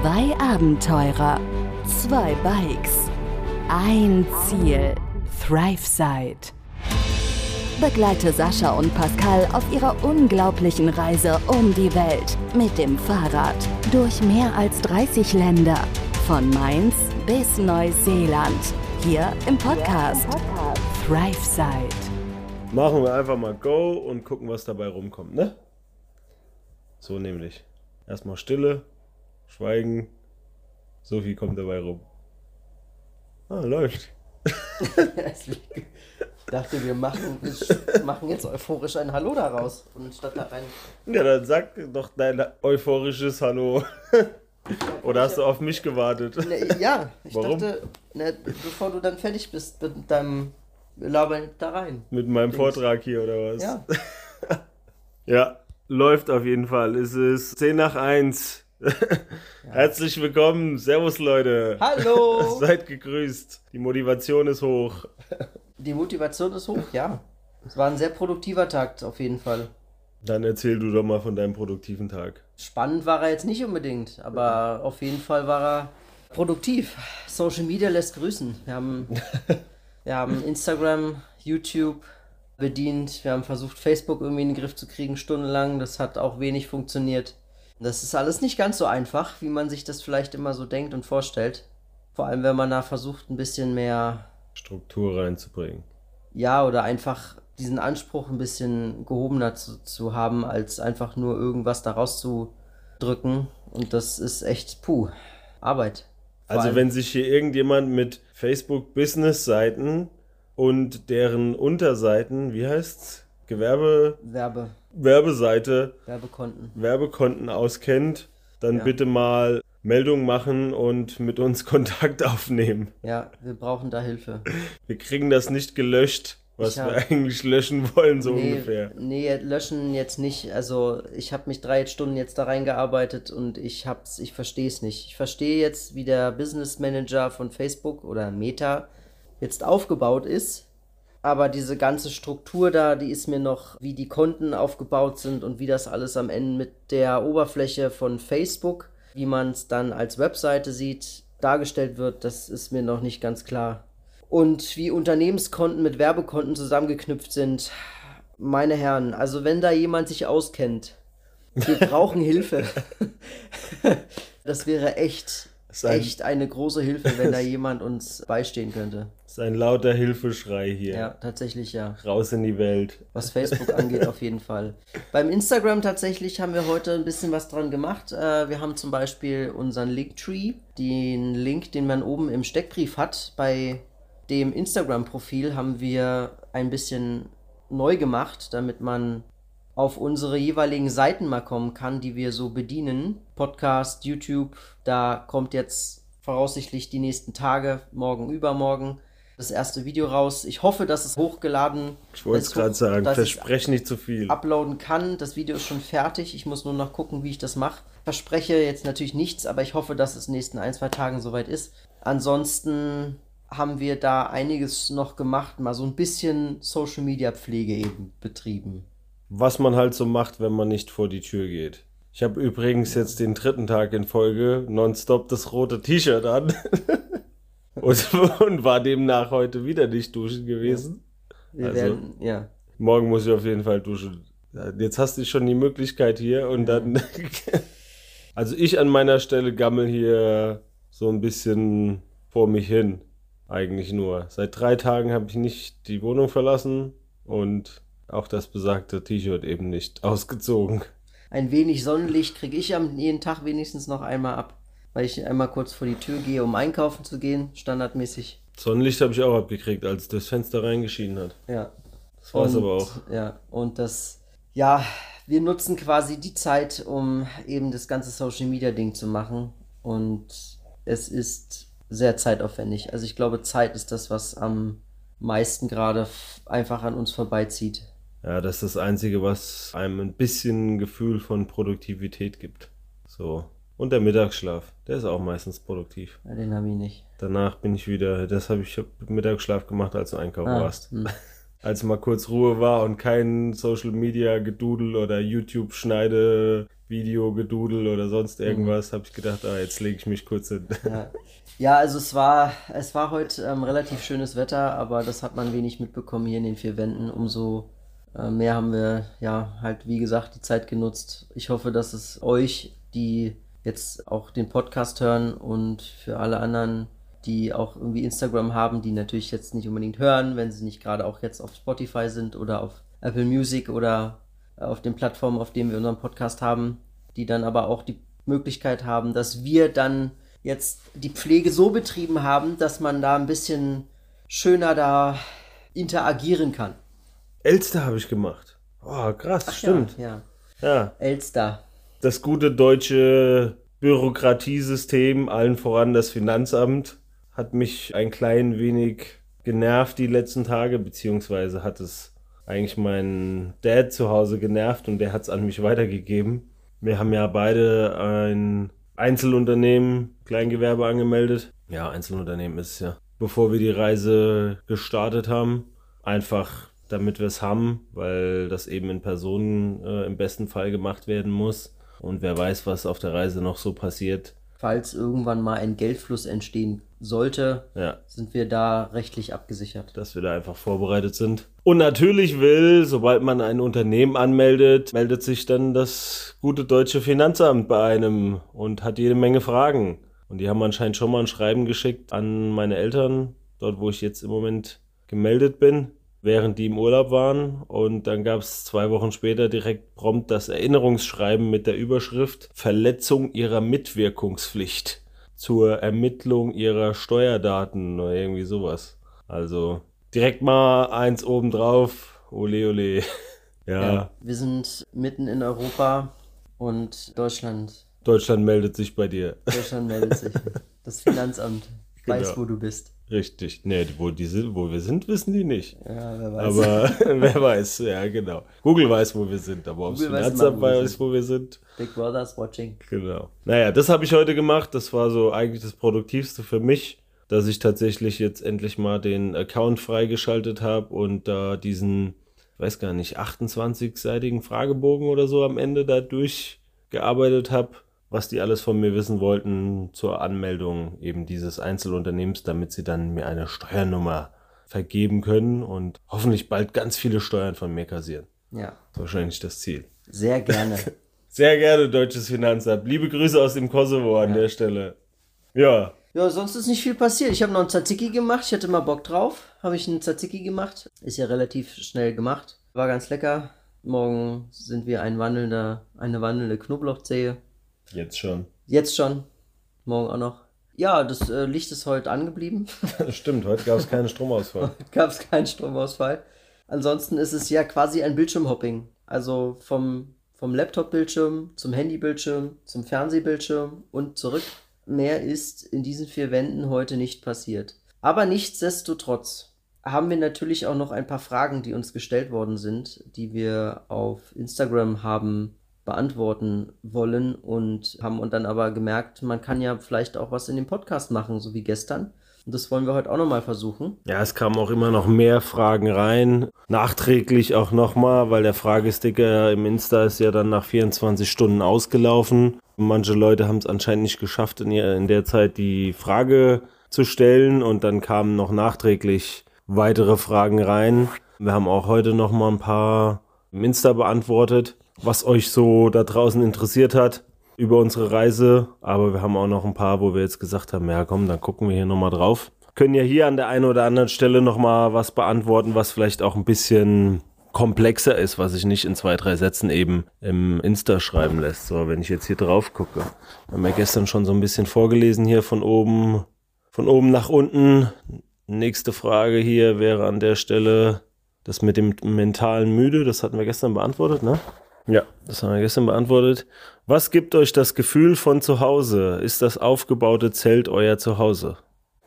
Zwei Abenteurer, zwei Bikes, ein Ziel. ThriveSide. Begleite Sascha und Pascal auf ihrer unglaublichen Reise um die Welt mit dem Fahrrad durch mehr als 30 Länder. Von Mainz bis Neuseeland. Hier im Podcast ThriveSide. Machen wir einfach mal Go und gucken, was dabei rumkommt, ne? So nämlich. Erstmal Stille, Schweigen. So viel kommt dabei rum. Ah, läuft. ich dachte, wir machen, wir machen jetzt euphorisch ein Hallo daraus und statt da rein. Ja, dann sag doch dein euphorisches Hallo. Oder hast du auf mich gewartet? Ne, ja, ich Warum? dachte, ne, bevor du dann fertig bist mit deinem Labern da rein. Mit meinem. Vortrag hier oder was? Ja, Ja, läuft auf jeden Fall. Es ist 10 nach 1. Herzlich willkommen. Servus, Leute. hallo! Seid gegrüßt. Die Motivation ist hoch. Die Motivation ist hoch, ja. Es war ein sehr produktiver Tag auf jeden Fall. Dann erzähl du doch mal von deinem produktiven Tag. Spannend war er jetzt nicht unbedingt, aber auf jeden Fall war er produktiv. Social Media lässt grüßen. Wir haben, wir haben Instagram, YouTube bedient. Wir haben versucht, Facebook irgendwie in den Griff zu kriegen, stundenlang. Das hat auch wenig funktioniert. Das ist alles nicht ganz so einfach, wie man sich das vielleicht immer so denkt und vorstellt. Vor allem, wenn man da versucht, ein bisschen mehr Struktur reinzubringen. ja, oder einfach diesen Anspruch ein bisschen gehobener zu, zu haben, als einfach nur irgendwas daraus zu drücken. Und das ist echt, puh, Arbeit. Vor Also allem- wenn sich hier irgendjemand mit Facebook Business Seiten und deren Unterseiten, wie heißt's? Gewerbe Werbe, Werbeseite, Werbekonten. Werbekonten auskennt, dann Ja. bitte mal Meldung machen und mit uns Kontakt aufnehmen. Ja, wir brauchen da Hilfe. Wir kriegen das nicht gelöscht, was Ich wir hab- eigentlich löschen wollen, so nee, ungefähr. Nee, löschen jetzt nicht. Also ich habe mich drei Stunden jetzt da reingearbeitet und ich hab's, ich verstehe es nicht. Ich verstehe jetzt, wie der Business Manager von Facebook oder Meta jetzt aufgebaut ist. Aber diese ganze Struktur da, die ist mir noch, wie die Konten aufgebaut sind und wie das alles am Ende mit der Oberfläche von Facebook, wie man es dann als Webseite sieht, dargestellt wird, das ist mir noch nicht ganz klar. Und wie Unternehmenskonten mit Werbekonten zusammengeknüpft sind, meine Herren, also wenn da jemand sich auskennt, wir brauchen Hilfe. Das wäre echt, echt eine große Hilfe, wenn da jemand uns beistehen könnte. Ist ein lauter Hilfeschrei hier. Ja, tatsächlich ja. Raus in die Welt. Was Facebook angeht, auf jeden Fall. Beim Instagram tatsächlich haben wir heute ein bisschen was dran gemacht. Äh, wir haben zum Beispiel unseren Linktree, den Link, den man oben im Steckbrief hat. Bei dem Instagram-Profil haben wir ein bisschen neu gemacht, damit man auf unsere jeweiligen Seiten mal kommen kann, die wir so bedienen. Podcast, YouTube, da kommt jetzt voraussichtlich die nächsten Tage, morgen, übermorgen, das erste Video raus. Ich hoffe, dass es hochgeladen Ich wollte es gerade sagen, dass ich versprech nicht zu viel. uploaden kann. Das Video ist schon fertig. Ich muss nur noch gucken, wie ich das mache. Verspreche jetzt natürlich nichts, aber ich hoffe, dass es in den nächsten ein, zwei Tagen soweit ist. Ansonsten haben wir da einiges noch gemacht, mal so ein bisschen Social Media Pflege eben betrieben. Was man halt so macht, wenn man nicht vor die Tür geht. Ich habe übrigens jetzt den dritten Tag in Folge nonstop das rote T-Shirt an. und, und war demnach heute wieder nicht duschen gewesen. Wir Also- werden, ja. Morgen muss ich auf jeden Fall duschen. Jetzt hast du schon die Möglichkeit hier und dann. also ich an meiner Stelle gammel hier so ein bisschen vor mich hin. Eigentlich nur. Seit drei Tagen habe ich nicht die Wohnung verlassen und auch das besagte T-Shirt eben nicht ausgezogen. Ein wenig Sonnenlicht kriege ich am jeden Tag wenigstens noch einmal ab, weil ich einmal kurz vor die Tür gehe, um einkaufen zu gehen, standardmäßig. Sonnenlicht habe ich auch abgekriegt, als durchs Fenster reingeschienen hat. Ja, Das war es aber auch. Ja, und das, ja, wir nutzen quasi die Zeit, um eben das ganze Social Media Ding zu machen. Und es ist sehr zeitaufwendig. Also ich glaube, Zeit ist das, was am meisten gerade einfach an uns vorbeizieht. Ja, das ist das Einzige, was einem ein bisschen Gefühl von Produktivität gibt. So. Und der Mittagsschlaf, der ist auch meistens produktiv. Ja, den habe ich nicht. Danach bin ich wieder, das habe ich hab Mittagsschlaf gemacht, als du einkaufen Ah, warst. hm. Als mal kurz Ruhe war und kein Social Media Gedudel oder YouTube Schneide Videogedudel oder sonst irgendwas, mhm. habe ich gedacht, ah, jetzt lege ich mich kurz hin. Ja. ja, also es war, es war heute ähm, relativ schönes Wetter, aber das hat man wenig mitbekommen hier in den vier Wänden. Umso äh, mehr haben wir ja halt, wie gesagt, die Zeit genutzt. Ich hoffe, dass es euch, die jetzt auch den Podcast hören und für alle anderen, die auch irgendwie Instagram haben, die natürlich jetzt nicht unbedingt hören, wenn sie nicht gerade auch jetzt auf Spotify sind oder auf Apple Music oder auf den Plattformen, auf denen wir unseren Podcast haben, die dann aber auch die Möglichkeit haben, dass wir dann jetzt die Pflege so betrieben haben, dass man da ein bisschen schöner da interagieren kann. Elster habe ich gemacht. Oh, krass, Ach, stimmt. Ja, ja. ja. Elster. Das gute deutsche Bürokratiesystem, allen voran das Finanzamt, hat mich ein klein wenig genervt die letzten Tage, beziehungsweise hat es eigentlich meinen Dad zu Hause genervt und der hat es an mich weitergegeben. Wir haben ja beide ein Einzelunternehmen, Kleingewerbe angemeldet. Ja, Einzelunternehmen ist es ja. Bevor wir die Reise gestartet haben, einfach damit wir es haben, weil das eben in Personen äh, im besten Fall gemacht werden muss. Und wer weiß, was auf der Reise noch so passiert. Falls irgendwann mal ein Geldfluss entstehen sollte, ja. sind wir da rechtlich abgesichert. Dass wir da einfach vorbereitet sind. Und natürlich will, sobald man ein Unternehmen anmeldet, meldet sich dann das gute deutsche Finanzamt bei einem und hat jede Menge Fragen. Und die haben anscheinend schon mal ein Schreiben geschickt an meine Eltern, dort wo ich jetzt im Moment gemeldet bin während die im Urlaub waren. Und dann gab es zwei Wochen später direkt prompt das Erinnerungsschreiben mit der Überschrift Verletzung ihrer Mitwirkungspflicht zur Ermittlung ihrer Steuerdaten oder irgendwie sowas. Also direkt mal eins obendrauf. Ole, ole. ja. ja. Wir sind mitten in Europa und Deutschland. Deutschland meldet sich bei dir. Deutschland meldet sich. Das Finanzamt genau. weiß, wo du bist. Richtig. Nee, wo, die sind, wo wir sind, wissen die nicht. Ja, wer weiß. Aber wer weiß, ja, genau. Google weiß, wo wir sind, aber ob das Finanzamt weiß, wo wir sind. Big Brother's watching. Genau. Naja, das habe ich heute gemacht. Das war so eigentlich das Produktivste für mich, dass ich tatsächlich jetzt endlich mal den Account freigeschaltet habe und da diesen, ich weiß gar nicht, 28-seitigen Fragebogen oder so am Ende da durchgearbeitet habe was die alles von mir wissen wollten zur Anmeldung eben dieses Einzelunternehmens, damit sie dann mir eine Steuernummer vergeben können und hoffentlich bald ganz viele Steuern von mir kassieren. Ja. Das wahrscheinlich das Ziel. Sehr gerne. Sehr gerne, deutsches Finanzamt. Liebe Grüße aus dem Kosovo an ja. der Stelle. Ja. Ja, sonst ist nicht viel passiert. Ich habe noch einen Tzatziki gemacht. Ich hatte mal Bock drauf. Habe ich einen Tzatziki gemacht. Ist ja relativ schnell gemacht. War ganz lecker. Morgen sind wir ein wandelnder, eine wandelnde Knoblauchzehe. Jetzt schon. Jetzt schon. Morgen auch noch. Ja, das äh, Licht ist heute angeblieben. Stimmt, heute gab es keinen Stromausfall. gab es keinen Stromausfall. Ansonsten ist es ja quasi ein Bildschirmhopping. Also vom, vom Laptop-Bildschirm zum Handy-Bildschirm zum Fernsehbildschirm und zurück. Mehr ist in diesen vier Wänden heute nicht passiert. Aber nichtsdestotrotz haben wir natürlich auch noch ein paar Fragen, die uns gestellt worden sind, die wir auf Instagram haben beantworten wollen und haben und dann aber gemerkt, man kann ja vielleicht auch was in dem Podcast machen, so wie gestern. Und das wollen wir heute auch nochmal versuchen. Ja, es kamen auch immer noch mehr Fragen rein. Nachträglich auch nochmal, weil der Fragesticker im Insta ist ja dann nach 24 Stunden ausgelaufen. Manche Leute haben es anscheinend nicht geschafft, in, in der Zeit die Frage zu stellen und dann kamen noch nachträglich weitere Fragen rein. Wir haben auch heute nochmal ein paar im Insta beantwortet was euch so da draußen interessiert hat über unsere Reise. Aber wir haben auch noch ein paar, wo wir jetzt gesagt haben, ja komm, dann gucken wir hier nochmal drauf. Können ja hier an der einen oder anderen Stelle nochmal was beantworten, was vielleicht auch ein bisschen komplexer ist, was sich nicht in zwei, drei Sätzen eben im Insta schreiben lässt. So, wenn ich jetzt hier drauf gucke. Wir haben ja gestern schon so ein bisschen vorgelesen hier von oben, von oben nach unten. Nächste Frage hier wäre an der Stelle das mit dem mentalen Müde. Das hatten wir gestern beantwortet, ne? Ja, das haben wir gestern beantwortet. Was gibt euch das Gefühl von zu Hause? Ist das aufgebaute Zelt euer Zuhause?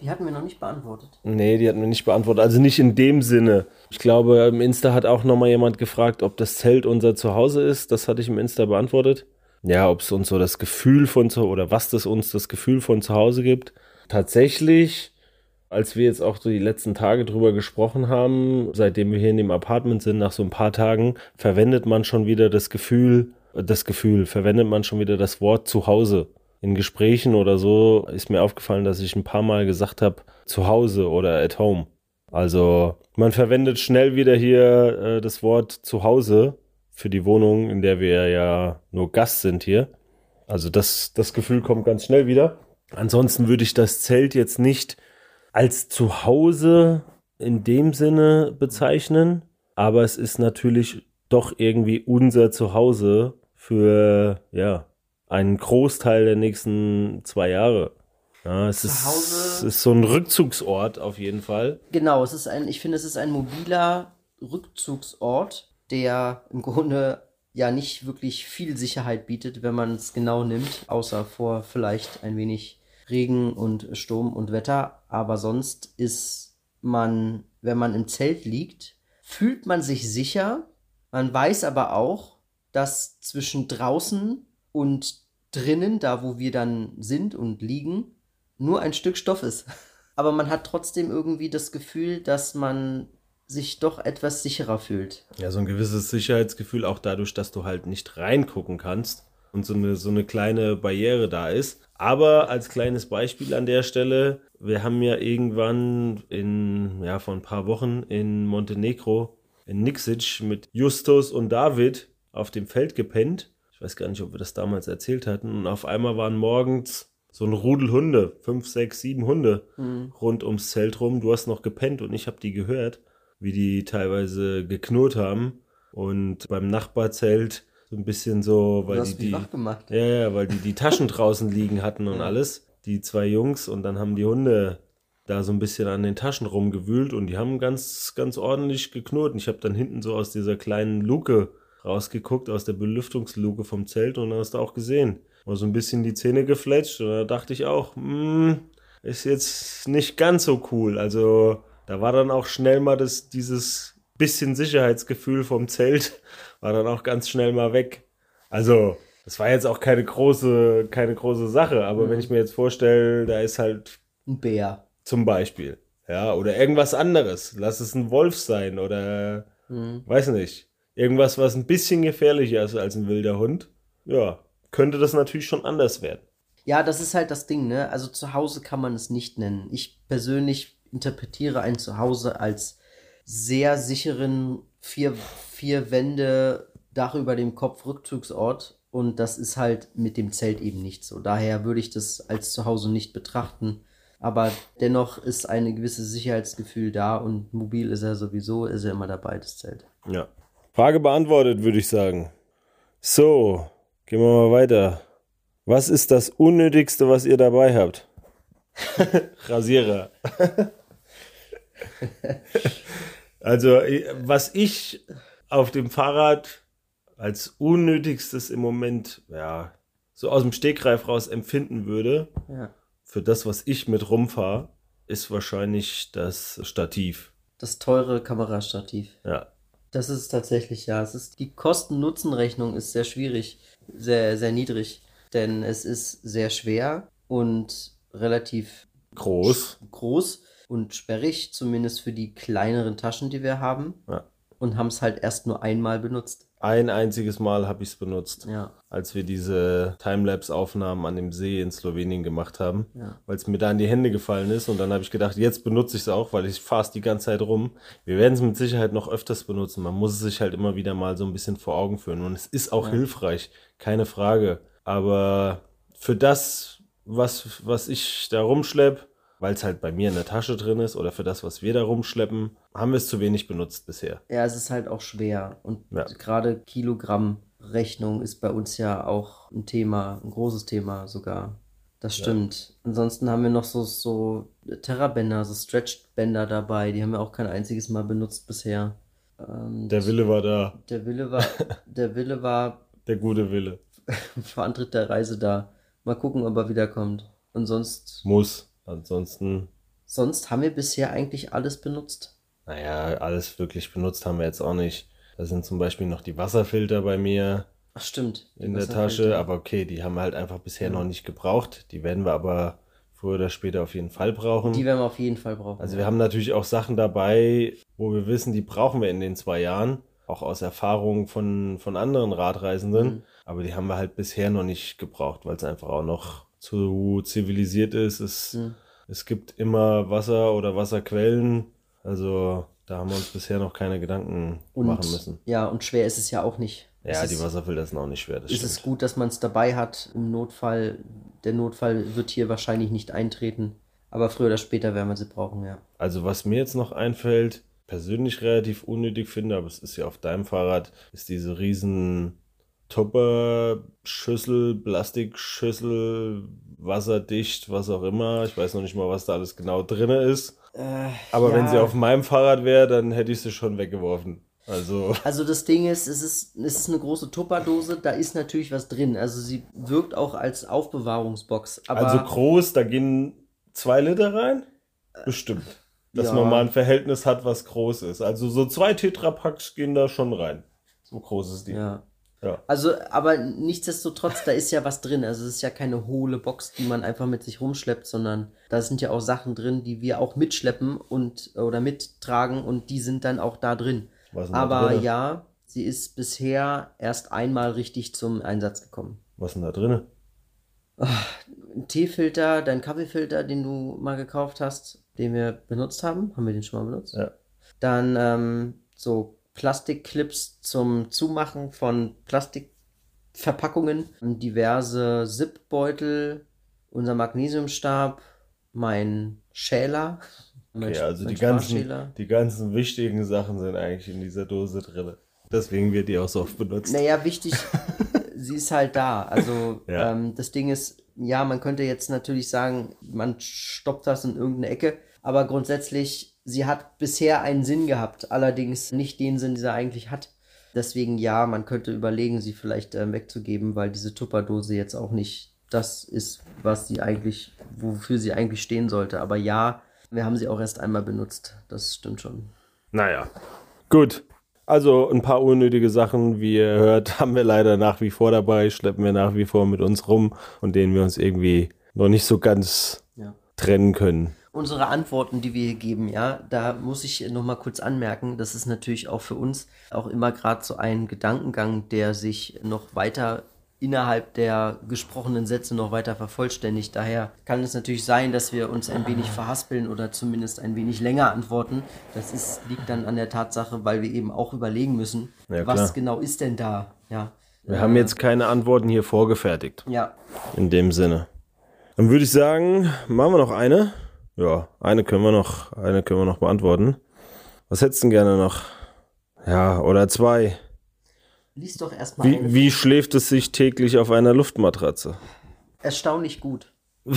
Die hatten wir noch nicht beantwortet. Nee, die hatten wir nicht beantwortet. Also nicht in dem Sinne. Ich glaube, im Insta hat auch nochmal jemand gefragt, ob das Zelt unser Zuhause ist. Das hatte ich im Insta beantwortet. Ja, ob es uns so das Gefühl von zu oder was das uns das Gefühl von zu Hause gibt. Tatsächlich als wir jetzt auch so die letzten Tage drüber gesprochen haben, seitdem wir hier in dem Apartment sind, nach so ein paar Tagen, verwendet man schon wieder das Gefühl das Gefühl, verwendet man schon wieder das Wort zu Hause. In Gesprächen oder so ist mir aufgefallen, dass ich ein paar Mal gesagt habe, zu Hause oder at home. Also man verwendet schnell wieder hier äh, das Wort zu Hause für die Wohnung, in der wir ja nur Gast sind hier. Also das, das Gefühl kommt ganz schnell wieder. Ansonsten würde ich das Zelt jetzt nicht als Zuhause in dem Sinne bezeichnen, aber es ist natürlich doch irgendwie unser Zuhause für ja einen Großteil der nächsten zwei Jahre. Ja, es ist, es ist so ein Rückzugsort auf jeden Fall. Genau, es ist ein, ich finde, es ist ein mobiler Rückzugsort, der im Grunde ja nicht wirklich viel Sicherheit bietet, wenn man es genau nimmt, außer vor vielleicht ein wenig Regen und Sturm und Wetter. Aber sonst ist man, wenn man im Zelt liegt, fühlt man sich sicher. Man weiß aber auch, dass zwischen draußen und drinnen, da wo wir dann sind und liegen, nur ein Stück Stoff ist. Aber man hat trotzdem irgendwie das Gefühl, dass man sich doch etwas sicherer fühlt. Ja, so ein gewisses Sicherheitsgefühl, auch dadurch, dass du halt nicht reingucken kannst und so eine, so eine kleine Barriere da ist. Aber als kleines Beispiel an der Stelle, wir haben ja irgendwann in, ja, vor ein paar Wochen in Montenegro, in Nixic mit Justus und David auf dem Feld gepennt. Ich weiß gar nicht, ob wir das damals erzählt hatten. Und auf einmal waren morgens so ein Rudel Hunde, fünf, sechs, sieben Hunde mhm. rund ums Zelt rum. Du hast noch gepennt und ich habe die gehört wie die teilweise geknurrt haben. Und beim Nachbarzelt so ein bisschen so, weil die, die ja, ja, weil die die Taschen draußen liegen hatten und alles. Die zwei Jungs und dann haben die Hunde da so ein bisschen an den Taschen rumgewühlt und die haben ganz, ganz ordentlich geknurrt. Und ich habe dann hinten so aus dieser kleinen Luke rausgeguckt, aus der Belüftungsluke vom Zelt und dann hast du auch gesehen. War so ein bisschen die Zähne gefletscht und da dachte ich auch, hm, ist jetzt nicht ganz so cool. Also da war dann auch schnell mal das, dieses bisschen Sicherheitsgefühl vom Zelt, war dann auch ganz schnell mal weg. Also, das war jetzt auch keine große, keine große Sache, aber mhm. wenn ich mir jetzt vorstelle, da ist halt ein Bär. Zum Beispiel. Ja, oder irgendwas anderes. Lass es ein Wolf sein oder mhm. weiß nicht. Irgendwas, was ein bisschen gefährlicher ist als ein wilder Hund. Ja, könnte das natürlich schon anders werden. Ja, das ist halt das Ding, ne? Also zu Hause kann man es nicht nennen. Ich persönlich interpretiere ein Zuhause als sehr sicheren vier, vier Wände, Dach über dem Kopf, Rückzugsort. Und das ist halt mit dem Zelt eben nicht so. Daher würde ich das als Zuhause nicht betrachten. Aber dennoch ist ein gewisses Sicherheitsgefühl da und mobil ist er sowieso, ist er immer dabei, das Zelt. Ja. Frage beantwortet, würde ich sagen. So, gehen wir mal weiter. Was ist das Unnötigste, was ihr dabei habt? Rasierer. also, was ich auf dem Fahrrad als unnötigstes im Moment, ja, so aus dem Stegreif raus empfinden würde, ja. für das, was ich mit rumfahre, ist wahrscheinlich das Stativ. Das teure Kamerastativ. Ja. Das ist tatsächlich, ja. Es ist, die Kosten-Nutzen-Rechnung ist sehr schwierig, sehr, sehr niedrig, denn es ist sehr schwer und relativ groß. groß und sperrig, zumindest für die kleineren Taschen, die wir haben. Ja. Und haben es halt erst nur einmal benutzt. Ein einziges Mal habe ich es benutzt, ja. als wir diese Timelapse-Aufnahmen an dem See in Slowenien gemacht haben, ja. weil es mir da in die Hände gefallen ist. Und dann habe ich gedacht, jetzt benutze ich es auch, weil ich fahre es die ganze Zeit rum. Wir werden es mit Sicherheit noch öfters benutzen. Man muss es sich halt immer wieder mal so ein bisschen vor Augen führen. Und es ist auch ja. hilfreich, keine Frage. Aber für das, was, was ich da rumschleppe, weil es halt bei mir in der Tasche drin ist oder für das, was wir da rumschleppen, haben wir es zu wenig benutzt bisher. Ja, es ist halt auch schwer. Und ja. gerade Kilogrammrechnung ist bei uns ja auch ein Thema, ein großes Thema sogar. Das stimmt. Ja. Ansonsten haben wir noch so, so Terrabänder, so Stretch-Bänder dabei. Die haben wir auch kein einziges Mal benutzt bisher. Ähm, der Wille war da. Der Wille war, der Wille war. Der gute Wille. Vor Antritt der Reise da. Mal gucken, ob er wiederkommt. Und sonst. Muss. Ansonsten. Sonst haben wir bisher eigentlich alles benutzt. Naja, alles wirklich benutzt haben wir jetzt auch nicht. Da sind zum Beispiel noch die Wasserfilter bei mir. Ach, stimmt. In der Tasche, aber okay, die haben wir halt einfach bisher ja. noch nicht gebraucht. Die werden wir aber früher oder später auf jeden Fall brauchen. Die werden wir auf jeden Fall brauchen. Also wir haben natürlich auch Sachen dabei, wo wir wissen, die brauchen wir in den zwei Jahren. auch aus Erfahrung von, von anderen Radreisenden. Mhm. Aber die haben wir halt bisher noch nicht gebraucht, weil es einfach auch noch zu zivilisiert ist. Es, mhm. es gibt immer Wasser oder Wasserquellen. Also da haben wir uns bisher noch keine Gedanken und, machen müssen. Ja, und schwer ist es ja auch nicht. Ja, die Wasserfilter sind auch nicht schwer. ist stimmt. es gut, dass man es dabei hat im Notfall. Der Notfall wird hier wahrscheinlich nicht eintreten. Aber früher oder später werden wir sie brauchen, ja. Also was mir jetzt noch einfällt, persönlich relativ unnötig finde, aber es ist ja auf deinem Fahrrad, ist diese riesen Tupper-Schüssel, Plastikschüssel, wasserdicht, was auch immer. Ich weiß noch nicht mal, was da alles genau drin ist. Äh, aber ja. wenn sie auf meinem Fahrrad wäre, dann hätte ich sie schon weggeworfen. Also. also das Ding ist, es ist, es ist eine große Tupperdose, da ist natürlich was drin. Also sie wirkt auch als Aufbewahrungsbox. also groß, da gehen zwei Liter rein? Bestimmt. Dass ja. man mal ein Verhältnis hat, was groß ist. Also so zwei Tetrapacks gehen da schon rein. So groß ist die. Ja. Ja. Also, aber nichtsdestotrotz, da ist ja was drin. Also es ist ja keine hohle Box, die man einfach mit sich rumschleppt, sondern da sind ja auch Sachen drin, die wir auch mitschleppen und oder mittragen und die sind dann auch da drin. aber da ja, sie ist bisher erst einmal richtig zum Einsatz gekommen. Was ist denn da drin? ein Teefilter, dein Kaffeefilter, den du mal gekauft hast, den wir benutzt haben. Haben wir den schon mal benutzt? Ja. Dann ähm, so Plastikclips zum Zumachen von Plastikverpackungen, diverse Zipbeutel, unser Magnesiumstab, mein Schäler. Mein, okay, also die ganzen, die ganzen wichtigen Sachen sind eigentlich in dieser Dose drin. Deswegen wird die auch so oft benutzt. Naja, wichtig, sie ist halt da. Also ja. ähm, das Ding ist, ja, man könnte jetzt natürlich sagen, man stoppt das in irgendeine Ecke, aber grundsätzlich, sie hat bisher einen Sinn gehabt, allerdings nicht den Sinn, den sie eigentlich hat. Deswegen ja, man könnte überlegen, sie vielleicht äh, wegzugeben, weil diese Tupperdose jetzt auch nicht das ist, was sie eigentlich, wofür sie eigentlich stehen sollte. Aber ja, wir haben sie auch erst einmal benutzt. Das stimmt schon. Naja, gut. Also ein paar unnötige Sachen, wie ihr hört, haben wir leider nach wie vor dabei, schleppen wir nach wie vor mit uns rum und denen wir uns irgendwie noch nicht so ganz ja. trennen können. Unsere Antworten, die wir hier geben, ja, da muss ich nochmal kurz anmerken, das ist natürlich auch für uns auch immer gerade so ein Gedankengang, der sich noch weiter innerhalb der gesprochenen Sätze noch weiter vervollständigt. Daher kann es natürlich sein, dass wir uns ein wenig verhaspeln oder zumindest ein wenig länger antworten. Das ist, liegt dann an der Tatsache, weil wir eben auch überlegen müssen, ja, was genau ist denn da. Ja. Wir äh, haben jetzt keine Antworten hier vorgefertigt. Ja. In dem Sinne. Dann würde ich sagen, machen wir noch eine. Ja, eine können wir noch, eine können wir noch beantworten. Was hättest du denn gerne noch? Ja, oder zwei. Lies doch erstmal. Wie, wie schläft es sich täglich auf einer Luftmatratze? Erstaunlich gut.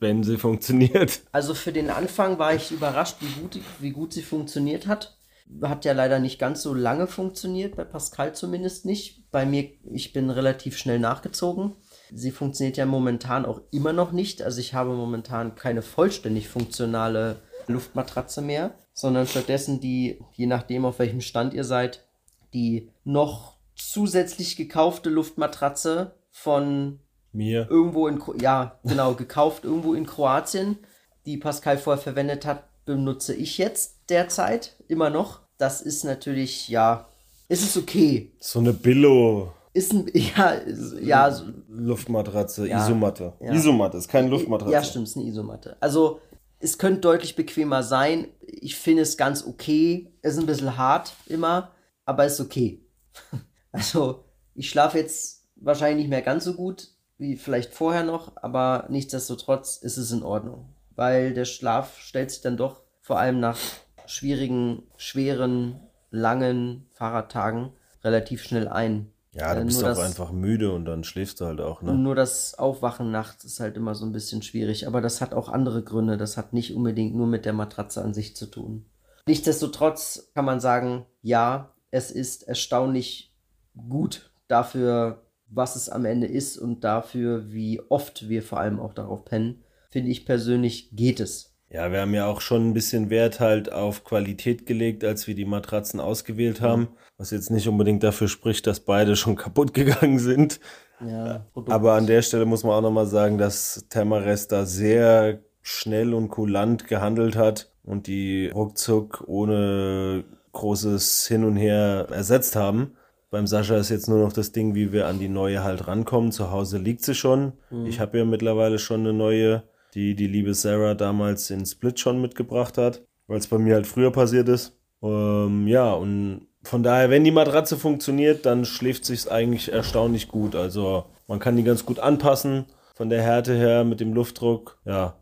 Wenn sie funktioniert. Also für den Anfang war ich überrascht, wie gut, wie gut sie funktioniert hat. Hat ja leider nicht ganz so lange funktioniert, bei Pascal zumindest nicht. Bei mir, ich bin relativ schnell nachgezogen. Sie funktioniert ja momentan auch immer noch nicht. Also ich habe momentan keine vollständig funktionale Luftmatratze mehr, sondern stattdessen die, je nachdem auf welchem Stand ihr seid, die noch zusätzlich gekaufte Luftmatratze von mir irgendwo in ja genau gekauft irgendwo in Kroatien, die Pascal vorher verwendet hat, benutze ich jetzt derzeit immer noch. Das ist natürlich ja, ist es okay. So eine Billo. Ist ein ja ja Luftmatratze, ja, Isomatte. Ja. Isomatte ist keine Luftmatratze. Ja, stimmt, ist eine Isomatte. Also es könnte deutlich bequemer sein. Ich finde es ganz okay. Es ist ein bisschen hart immer aber ist okay. also, ich schlafe jetzt wahrscheinlich nicht mehr ganz so gut wie vielleicht vorher noch, aber nichtsdestotrotz ist es in Ordnung, weil der Schlaf stellt sich dann doch vor allem nach schwierigen, schweren, langen Fahrradtagen relativ schnell ein. Ja, du äh, bist auch das, einfach müde und dann schläfst du halt auch, ne? Nur das Aufwachen nachts ist halt immer so ein bisschen schwierig, aber das hat auch andere Gründe. Das hat nicht unbedingt nur mit der Matratze an sich zu tun. Nichtsdestotrotz kann man sagen, ja, es ist erstaunlich gut dafür, was es am Ende ist und dafür, wie oft wir vor allem auch darauf pennen. Finde ich persönlich, geht es. Ja, wir haben ja auch schon ein bisschen Wert halt auf Qualität gelegt, als wir die Matratzen ausgewählt haben. Was jetzt nicht unbedingt dafür spricht, dass beide schon kaputt gegangen sind. Ja, Aber an der Stelle muss man auch nochmal sagen, dass Thermarest da sehr schnell und kulant gehandelt hat und die ruckzuck ohne großes Hin und Her ersetzt haben. Beim Sascha ist jetzt nur noch das Ding, wie wir an die neue halt rankommen. Zu Hause liegt sie schon. Mhm. Ich habe ja mittlerweile schon eine neue, die die liebe Sarah damals in Split schon mitgebracht hat, weil es bei mir halt früher passiert ist. Ähm, ja, und von daher, wenn die Matratze funktioniert, dann schläft sich's eigentlich erstaunlich gut. Also man kann die ganz gut anpassen von der Härte her mit dem Luftdruck. Ja,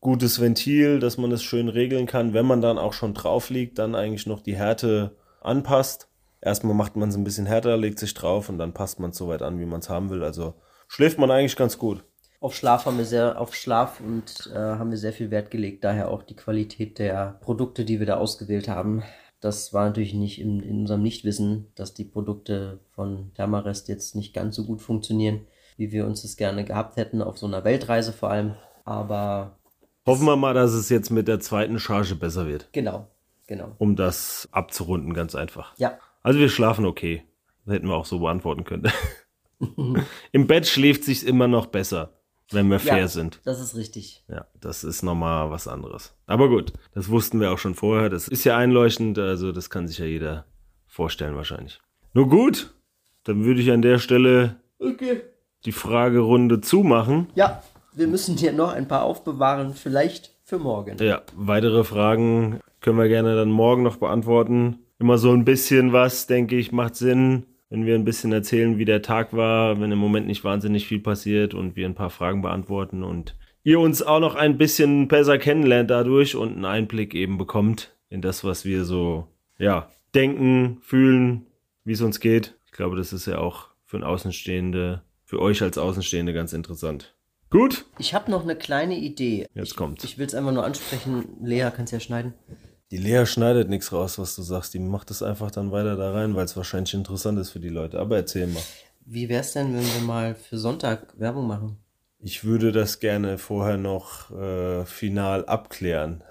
gutes Ventil, dass man das schön regeln kann. Wenn man dann auch schon drauf liegt, dann eigentlich noch die Härte anpasst. Erstmal macht man es ein bisschen härter, legt sich drauf und dann passt man es so weit an, wie man es haben will. Also schläft man eigentlich ganz gut. Auf Schlaf haben wir sehr, auf Schlaf und äh, haben wir sehr viel Wert gelegt. Daher auch die Qualität der Produkte, die wir da ausgewählt haben. Das war natürlich nicht in, in unserem Nichtwissen, dass die Produkte von Thermarest jetzt nicht ganz so gut funktionieren, wie wir uns das gerne gehabt hätten, auf so einer Weltreise vor allem. Aber. Hoffen wir mal, dass es jetzt mit der zweiten Charge besser wird. Genau, genau. Um das abzurunden, ganz einfach. Ja. Also wir schlafen okay. Das hätten wir auch so beantworten können. Im Bett schläft sich immer noch besser wenn wir fair ja, sind. Das ist richtig. Ja, das ist nochmal was anderes. Aber gut, das wussten wir auch schon vorher. Das ist ja einleuchtend, also das kann sich ja jeder vorstellen wahrscheinlich. Nur gut, dann würde ich an der Stelle okay. die Fragerunde zumachen. Ja, wir müssen hier noch ein paar aufbewahren, vielleicht für morgen. Ja, weitere Fragen können wir gerne dann morgen noch beantworten. Immer so ein bisschen was, denke ich, macht Sinn wenn wir ein bisschen erzählen, wie der Tag war, wenn im Moment nicht wahnsinnig viel passiert und wir ein paar Fragen beantworten und ihr uns auch noch ein bisschen besser kennenlernt dadurch und einen Einblick eben bekommt in das, was wir so, ja, denken, fühlen, wie es uns geht. Ich glaube, das ist ja auch für ein Außenstehende, für euch als Außenstehende ganz interessant. Gut? Ich habe noch eine kleine Idee. Jetzt kommt. Ich, ich will es einfach nur ansprechen. Lea, kannst ja schneiden. Die Lea schneidet nichts raus, was du sagst. Die macht es einfach dann weiter da rein, weil es wahrscheinlich interessant ist für die Leute. Aber erzähl mal. Wie wäre es denn, wenn wir mal für Sonntag Werbung machen? Ich würde das gerne vorher noch äh, final abklären.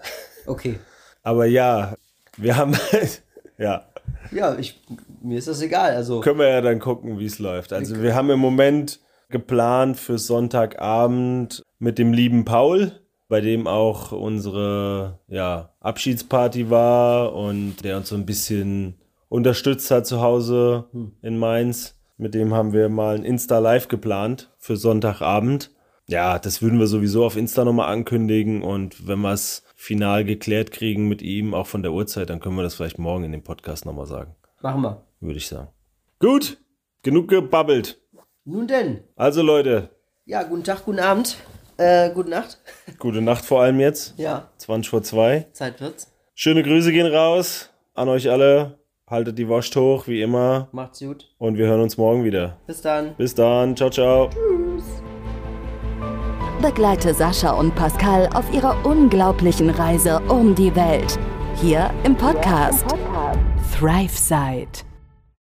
Okay. Aber ja, wir haben ja. Ja, ich, mir ist das egal. Also können wir ja dann gucken, wie es läuft. Also wir haben im Moment geplant für Sonntagabend mit dem lieben Paul bei dem auch unsere ja, Abschiedsparty war und der uns so ein bisschen unterstützt hat zu Hause hm. in Mainz. Mit dem haben wir mal ein Insta Live geplant für Sonntagabend. Ja, das würden wir sowieso auf Insta nochmal ankündigen und wenn wir es final geklärt kriegen mit ihm, auch von der Uhrzeit, dann können wir das vielleicht morgen in dem Podcast nochmal sagen. Machen wir. Würde ich sagen. Gut, genug gebabbelt. Nun denn. Also Leute. Ja, guten Tag, guten Abend. Äh, gute Nacht. Gute Nacht vor allem jetzt. Ja. 20 vor 2. Zeit wird's. Schöne Grüße gehen raus an euch alle. Haltet die Wurst hoch, wie immer. Macht's gut. Und wir hören uns morgen wieder. Bis dann. Bis dann. Ciao, ciao. Tschüss. Begleite Sascha und Pascal auf ihrer unglaublichen Reise um die Welt. Hier im Podcast, ja, im Podcast. Thrive Side.